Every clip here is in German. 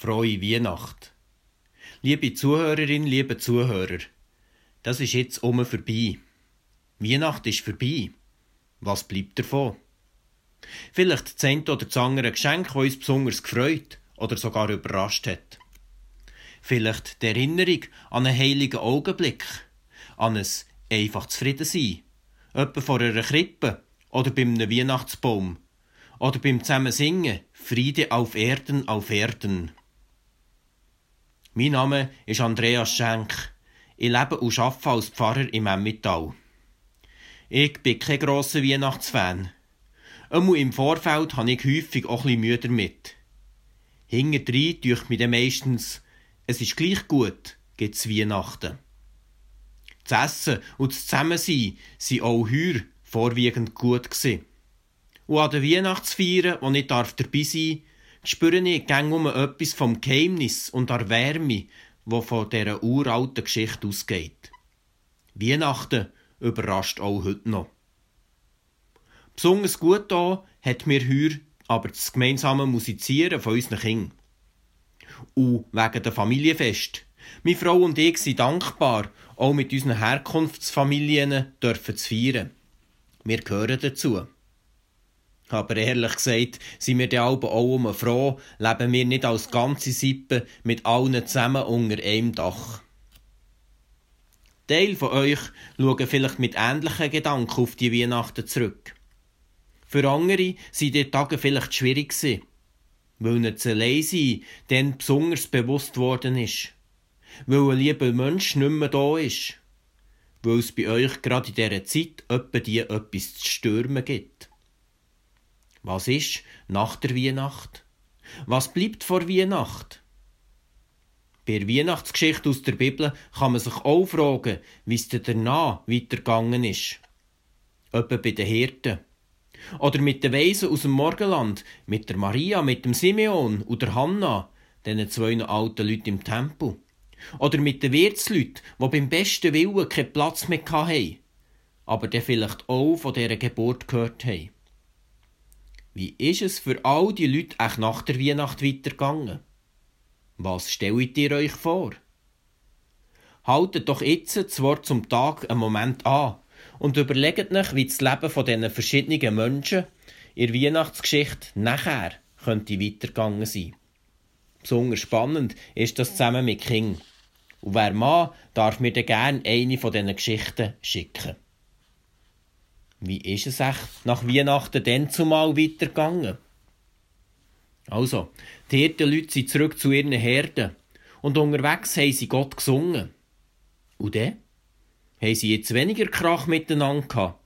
Frohe Weihnacht. Liebe Zuhörerin, liebe Zuhörer, das ist jetzt um vorbei. Weihnacht ist vorbei. Was bleibt davon? Vielleicht das oder das andere Geschenk, das uns besonders gefreut oder sogar überrascht hat. Vielleicht die Erinnerung an einen heiligen Augenblick, an ein einfach Zufriedensein, etwa vor einer Krippe oder beim Weihnachtsbaum oder beim Zusammensingen Friede auf Erden, auf Erden. Mein Name ist Andreas Schenk. Ich lebe und arbeite als Pfarrer im Emmittal. Ich bin kein grosser Weihnachtsfan. Einmal im Vorfeld habe ich häufig auch ein Mühe damit. Hinterdrein durch mich dann meistens, es ist gleich gut, gibt's Weihnachten. Das Essen und das Zusammensein sind auch heuer vorwiegend gut gewesen. Und an den Weihnachtsfeiern, wo ich dabei sein darf, spüre ich gäng um etwas vom Geheimnis und der Wärme, wo von dieser uralten Geschichte ausgeht. Weihnachten überrascht auch heute noch. Besonders gut da hat mir heuer aber das gemeinsame Musizieren von unseren Kindern. Und wegen der Familienfest. Meine Frau und ich sind dankbar, auch mit unseren Herkunftsfamilien dürfen zu feiern. Wir gehören dazu. Aber ehrlich gesagt sind wir dann auch um froh, leben wir nicht als ganze Sippe mit allen zusammen unter einem Dach. Teil von euch schauen vielleicht mit ähnlichen Gedanken auf die Weihnachten zurück. Für andere sind die Tage vielleicht schwierig gewesen, weil ihnen das Alleinsein dann besonders bewusst worden ist, weil ein lieber Mensch nicht mehr da ist, weil es bei euch gerade in dieser Zeit etwa die etwas zu stürmen gibt. Was ist nach der Weihnacht? Was bleibt vor Weihnacht? Bei der Weihnachtsgeschichte aus der Bibel kann man sich auch fragen, wie es danach weitergegangen ist. Etwa bei den Hirten. Oder mit den Weisen aus dem Morgenland, mit der Maria, mit dem Simeon und der Hanna, diesen zwei alten Leuten im Tempel. Oder mit den Wirtsleuten, die beim besten Willen keinen Platz mehr hatten, aber der vielleicht auch von dieser Geburt gehört haben. Wie ist es für all die Leute auch nach der Weihnacht weitergegangen? Was stellt ihr euch vor? Haltet doch jetzt das Wort zum Tag einen Moment an und überlegt euch, wie das Leben von diesen verschiedenen Menschen in der Weihnachtsgeschichte nachher könnte weitergegangen sein. Besonders spannend ist das zusammen mit King. Und wer mag, darf mir dann gerne eine von diesen Geschichten schicken. Wie ist es echt nach Weihnachten denn zumal weitergegangen? Also, die Hirtenleute sind zurück zu ihren Herden und unterwegs haben sie Gott gesungen. Und dann? Haben sie jetzt weniger Krach miteinander gehabt?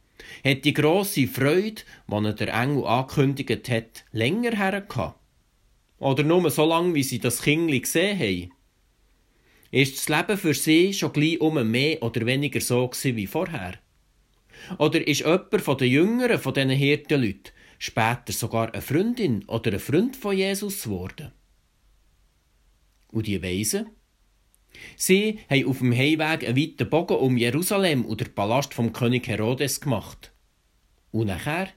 Hat die grosse Freude, die der Engel angekündigt hat, länger hergehabt? Oder nur so lange, wie sie das Kindli gesehen haben? Ist das Leben für sie schon gleich um mehr oder weniger so wie vorher? Oder ist jemand von den Jüngeren von diesen Hirtenleuten später sogar eine Freundin oder ein Freund von Jesus geworden? Und die Weisen? Sie haben auf dem Heimweg einen weiten Bogen um Jerusalem und den Palast vom König Herodes gemacht. Und nachher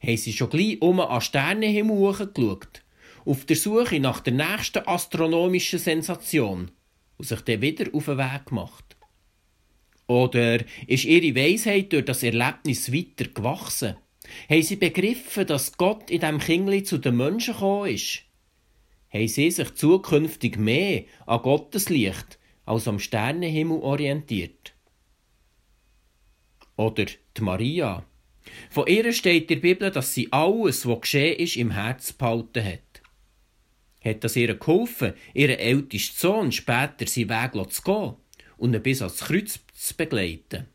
haben sie schon gleich um an Sternenhimmel geschaut, auf der Suche nach der nächsten astronomischen Sensation und sich dann wieder auf den Weg gemacht. Oder ist ihre Weisheit durch das Erlebnis weiter gewachsen? Haben sie begriffen, dass Gott in dem Kindli zu den Menschen gekommen ist? Haben sie sich zukünftig mehr an Gottes Licht als am Sternenhimmel orientiert? Oder die Maria. Von ihr steht in der Bibel, dass sie alles, was geschehen ist, im Herz behalten hat. Hat das ihr geholfen, ihren ältesten Sohn später seinen Weg zu gehen und ihn bis ans Kreuz zu begleiten.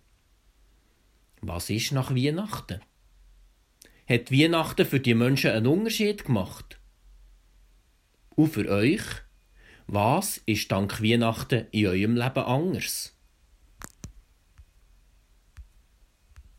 Was ist nach Weihnachten? Hat Weihnachten für die Menschen einen Unterschied gemacht? Und für euch? Was ist dank Weihnachten in eurem Leben anders?